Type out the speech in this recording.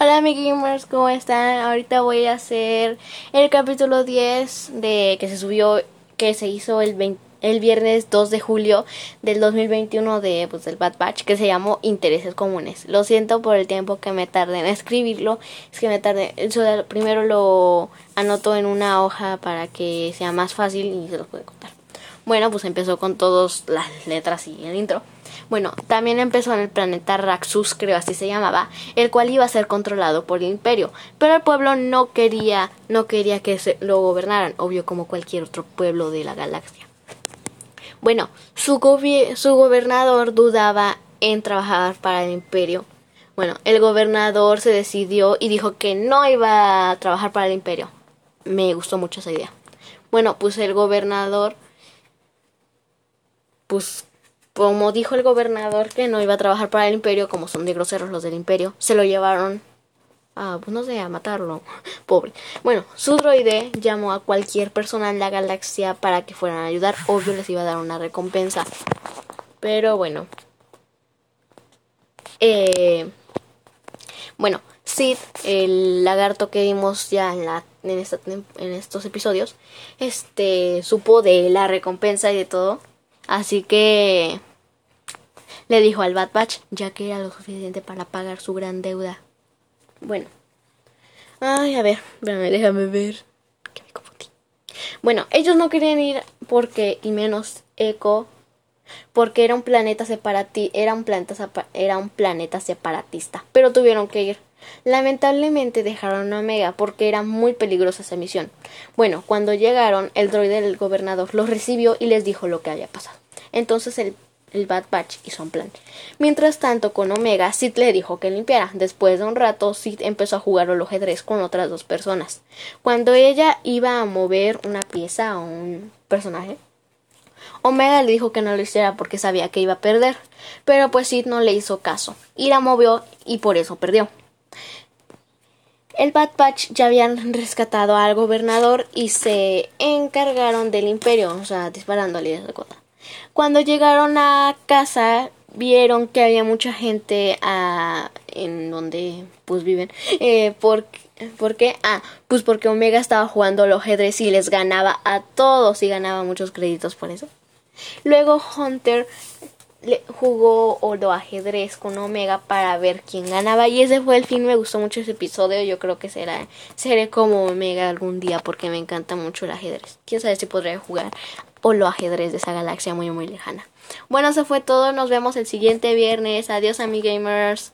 Hola mi gamers, ¿cómo están? Ahorita voy a hacer el capítulo 10 de que se subió, que se hizo el, el viernes 2 de julio del 2021 de, pues, del Bad Batch, que se llamó Intereses Comunes. Lo siento por el tiempo que me tardé en escribirlo, es que me tardé, primero lo anoto en una hoja para que sea más fácil y se los contar. Bueno, pues empezó con todas las letras y el intro. Bueno, también empezó en el planeta Raxus, creo así se llamaba, el cual iba a ser controlado por el imperio, pero el pueblo no quería, no quería que se lo gobernaran, obvio como cualquier otro pueblo de la galaxia. Bueno, su, su gobernador dudaba en trabajar para el imperio. Bueno, el gobernador se decidió y dijo que no iba a trabajar para el imperio. Me gustó mucho esa idea. Bueno, pues el gobernador, pues como dijo el gobernador que no iba a trabajar para el imperio, como son de groseros los del imperio, se lo llevaron a, pues no sé, a matarlo. Pobre. Bueno, su droide llamó a cualquier persona en la galaxia para que fueran a ayudar. Obvio les iba a dar una recompensa. Pero bueno. Eh, bueno, Sid, el lagarto que vimos ya en, la, en, esta, en estos episodios, este, supo de la recompensa y de todo. Así que le dijo al Bad Batch, ya que era lo suficiente para pagar su gran deuda. Bueno. Ay, a ver, déjame ver. Que me confundí. Bueno, ellos no querían ir porque, y menos Echo, porque era un planeta separatista, era un planeta, era un planeta separatista, pero tuvieron que ir. Lamentablemente dejaron a Omega porque era muy peligrosa esa misión. Bueno, cuando llegaron, el droide del gobernador los recibió y les dijo lo que había pasado. Entonces el el Bad Batch hizo un plan. Mientras tanto, con Omega, Sid le dijo que limpiara. Después de un rato, Sid empezó a jugar al ajedrez con otras dos personas. Cuando ella iba a mover una pieza o un personaje, Omega le dijo que no lo hiciera porque sabía que iba a perder. Pero pues Sid no le hizo caso y la movió y por eso perdió. El Bad Batch ya habían rescatado al gobernador y se encargaron del imperio, o sea, disparándole esa cosa. Cuando llegaron a casa vieron que había mucha gente ah, en donde pues viven. Eh, ¿por, qué? Ah, pues porque Omega estaba jugando al ajedrez y les ganaba a todos y ganaba muchos créditos por eso. Luego Hunter le jugó lo ajedrez con Omega para ver quién ganaba. Y ese fue el fin. Me gustó mucho ese episodio. Yo creo que será seré como Omega algún día porque me encanta mucho el ajedrez. Quién sabe si podré jugar o lo ajedrez de esa galaxia muy muy lejana. Bueno, eso fue todo, nos vemos el siguiente viernes. Adiós, gamers